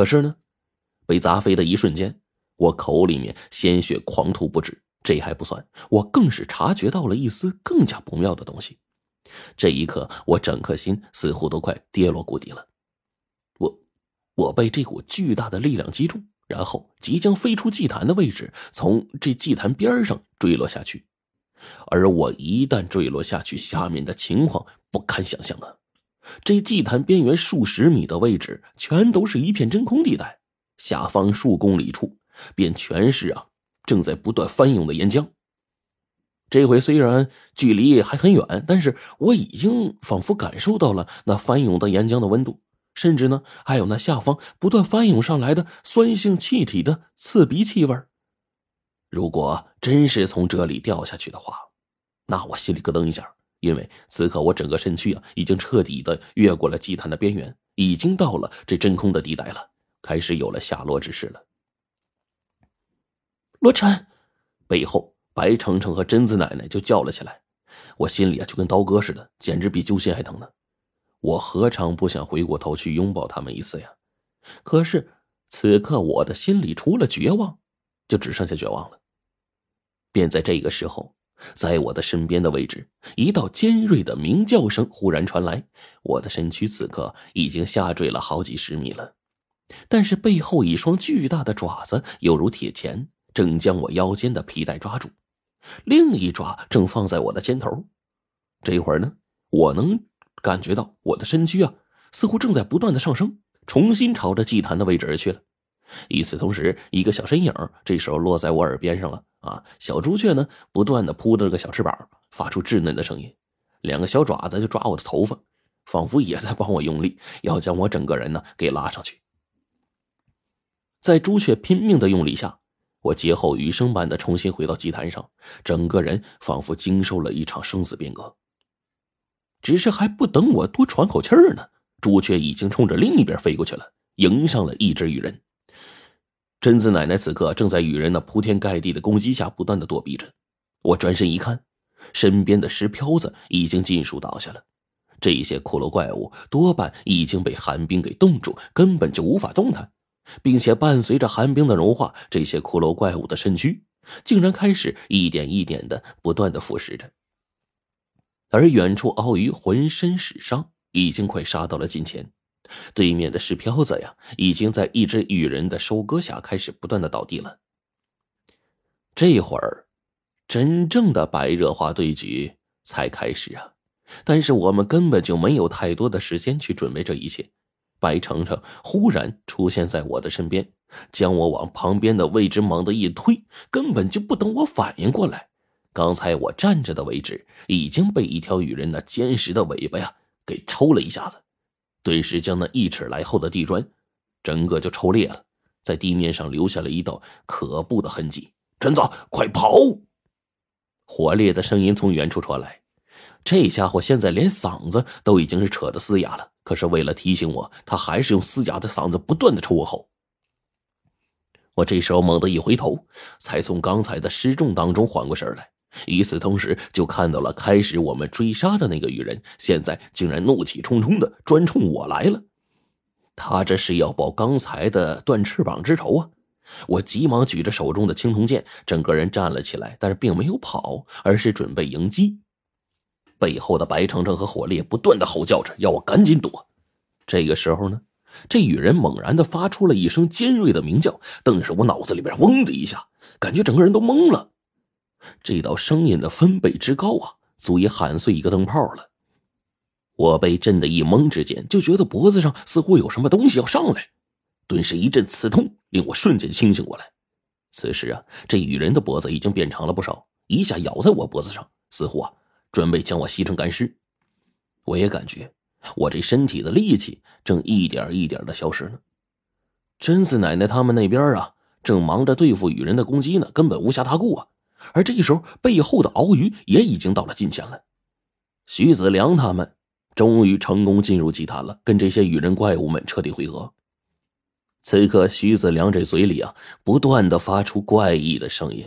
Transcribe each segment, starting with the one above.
可是呢，被砸飞的一瞬间，我口里面鲜血狂吐不止。这还不算，我更是察觉到了一丝更加不妙的东西。这一刻，我整颗心似乎都快跌落谷底了。我，我被这股巨大的力量击中，然后即将飞出祭坛的位置，从这祭坛边上坠落下去。而我一旦坠落下去，下面的情况不堪想象啊！这祭坛边缘数十米的位置，全都是一片真空地带，下方数公里处便全是啊正在不断翻涌的岩浆。这回虽然距离还很远，但是我已经仿佛感受到了那翻涌的岩浆的温度，甚至呢还有那下方不断翻涌上来的酸性气体的刺鼻气味。如果真是从这里掉下去的话，那我心里咯噔一下。因为此刻我整个身躯啊，已经彻底的越过了祭坛的边缘，已经到了这真空的地带了，开始有了下落之势了。罗晨，背后白程程和贞子奶奶就叫了起来，我心里啊就跟刀割似的，简直比揪心还疼呢。我何尝不想回过头去拥抱他们一次呀？可是此刻我的心里除了绝望，就只剩下绝望了。便在这个时候。在我的身边的位置，一道尖锐的鸣叫声忽然传来。我的身躯此刻已经下坠了好几十米了，但是背后一双巨大的爪子犹如铁钳，正将我腰间的皮带抓住，另一爪正放在我的肩头。这一会儿呢，我能感觉到我的身躯啊，似乎正在不断的上升，重新朝着祭坛的位置而去了。与此同时，一个小身影这时候落在我耳边上了。啊，小朱雀呢，不断的扑着个小翅膀，发出稚嫩的声音，两个小爪子就抓我的头发，仿佛也在帮我用力，要将我整个人呢给拉上去。在朱雀拼命的用力下，我劫后余生般的重新回到祭坛上，整个人仿佛经受了一场生死变革。只是还不等我多喘口气儿呢，朱雀已经冲着另一边飞过去了，迎上了一只羽人。贞子奶奶此刻正在与人那铺天盖地的攻击下不断的躲避着。我转身一看，身边的石漂子已经尽数倒下了。这些骷髅怪物多半已经被寒冰给冻住，根本就无法动弹，并且伴随着寒冰的融化，这些骷髅怪物的身躯竟然开始一点一点的不断的腐蚀着。而远处鳌鱼浑身是伤，已经快杀到了近前。对面的石漂子呀，已经在一只羽人的收割下开始不断的倒地了。这会儿，真正的白热化对局才开始啊！但是我们根本就没有太多的时间去准备这一切。白程程忽然出现在我的身边，将我往旁边的位置猛地一推，根本就不等我反应过来，刚才我站着的位置已经被一条羽人那坚实的尾巴呀给抽了一下子。顿时将那一尺来厚的地砖，整个就抽裂了，在地面上留下了一道可怖的痕迹。陈子，快跑！火烈的声音从远处传来。这家伙现在连嗓子都已经是扯得嘶哑了，可是为了提醒我，他还是用嘶哑的嗓子不断的抽我后。我这时候猛地一回头，才从刚才的失重当中缓过神来。与此同时，就看到了开始我们追杀的那个羽人，现在竟然怒气冲冲的专冲我来了。他这是要报刚才的断翅膀之仇啊！我急忙举着手中的青铜剑，整个人站了起来，但是并没有跑，而是准备迎击。背后的白程程和火烈不断的吼叫着，要我赶紧躲。这个时候呢，这羽人猛然的发出了一声尖锐的鸣叫，顿时我脑子里边嗡的一下，感觉整个人都懵了。这道声音的分贝之高啊，足以喊碎一个灯泡了。我被震得一懵之间，就觉得脖子上似乎有什么东西要上来，顿时一阵刺痛，令我瞬间清醒过来。此时啊，这羽人的脖子已经变长了不少，一下咬在我脖子上，似乎啊，准备将我吸成干尸。我也感觉我这身体的力气正一点一点的消失呢。贞子奶奶他们那边啊，正忙着对付羽人的攻击呢，根本无暇大顾啊。而这时候，背后的鳌鱼也已经到了近前了。徐子良他们终于成功进入祭坛了，跟这些羽人怪物们彻底汇合。此刻，徐子良这嘴里啊，不断的发出怪异的声音，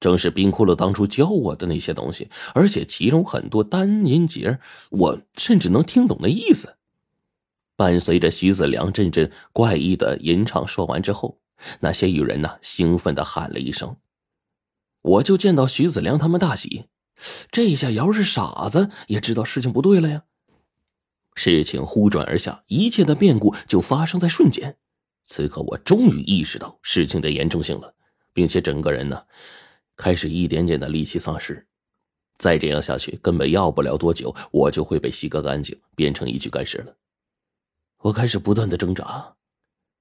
正是冰骷髅当初教我的那些东西，而且其中很多单音节，我甚至能听懂那意思。伴随着徐子良阵阵怪异的吟唱，说完之后，那些女人呢，兴奋的喊了一声。我就见到徐子良他们大喜，这下瑶是傻子也知道事情不对了呀。事情忽转而下，一切的变故就发生在瞬间。此刻我终于意识到事情的严重性了，并且整个人呢，开始一点点的力气丧失。再这样下去，根本要不了多久，我就会被吸个干净，变成一具干尸了。我开始不断的挣扎，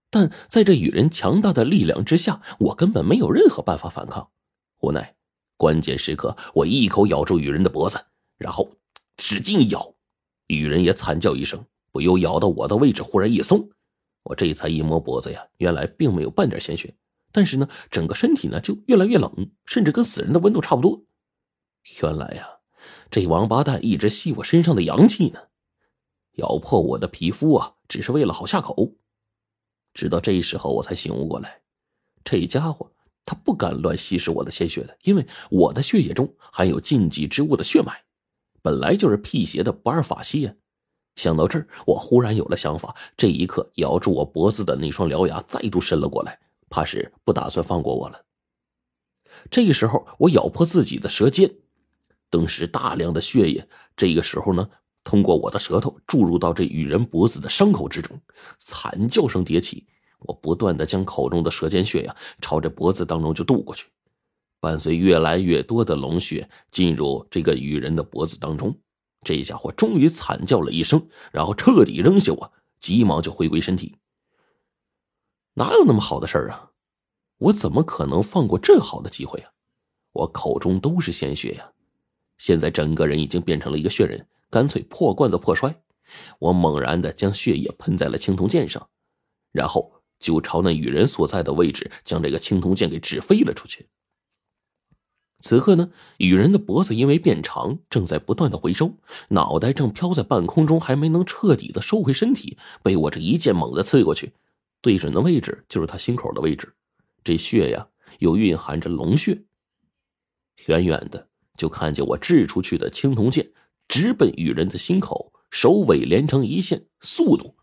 但在这与人强大的力量之下，我根本没有任何办法反抗。无奈，关键时刻，我一口咬住女人的脖子，然后使劲咬，女人也惨叫一声，不由咬到我的位置忽然一松，我这才一摸脖子呀，原来并没有半点鲜血，但是呢，整个身体呢就越来越冷，甚至跟死人的温度差不多。原来呀，这王八蛋一直吸我身上的阳气呢，咬破我的皮肤啊，只是为了好下口。直到这时候，我才醒悟过来，这家伙。他不敢乱吸食我的鲜血的，因为我的血液中含有禁忌之物的血脉，本来就是辟邪的不二法器呀。想到这儿，我忽然有了想法。这一刻，咬住我脖子的那双獠牙再度伸了过来，怕是不打算放过我了。这个时候，我咬破自己的舌尖，顿时大量的血液，这个时候呢，通过我的舌头注入到这女人脖子的伤口之中，惨叫声迭起。我不断的将口中的舌尖血呀朝着脖子当中就渡过去，伴随越来越多的龙血进入这个女人的脖子当中，这家伙终于惨叫了一声，然后彻底扔下我，急忙就回归身体。哪有那么好的事儿啊？我怎么可能放过这好的机会啊？我口中都是鲜血呀，现在整个人已经变成了一个血人，干脆破罐子破摔。我猛然的将血液喷在了青铜剑上，然后。就朝那羽人所在的位置，将这个青铜剑给掷飞了出去。此刻呢，羽人的脖子因为变长，正在不断的回收，脑袋正飘在半空中，还没能彻底的收回身体，被我这一剑猛地刺过去，对准的位置就是他心口的位置。这血呀，又蕴含着龙血。远远的就看见我掷出去的青铜剑直奔羽人的心口，首尾连成一线，速度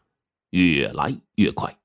越来越快。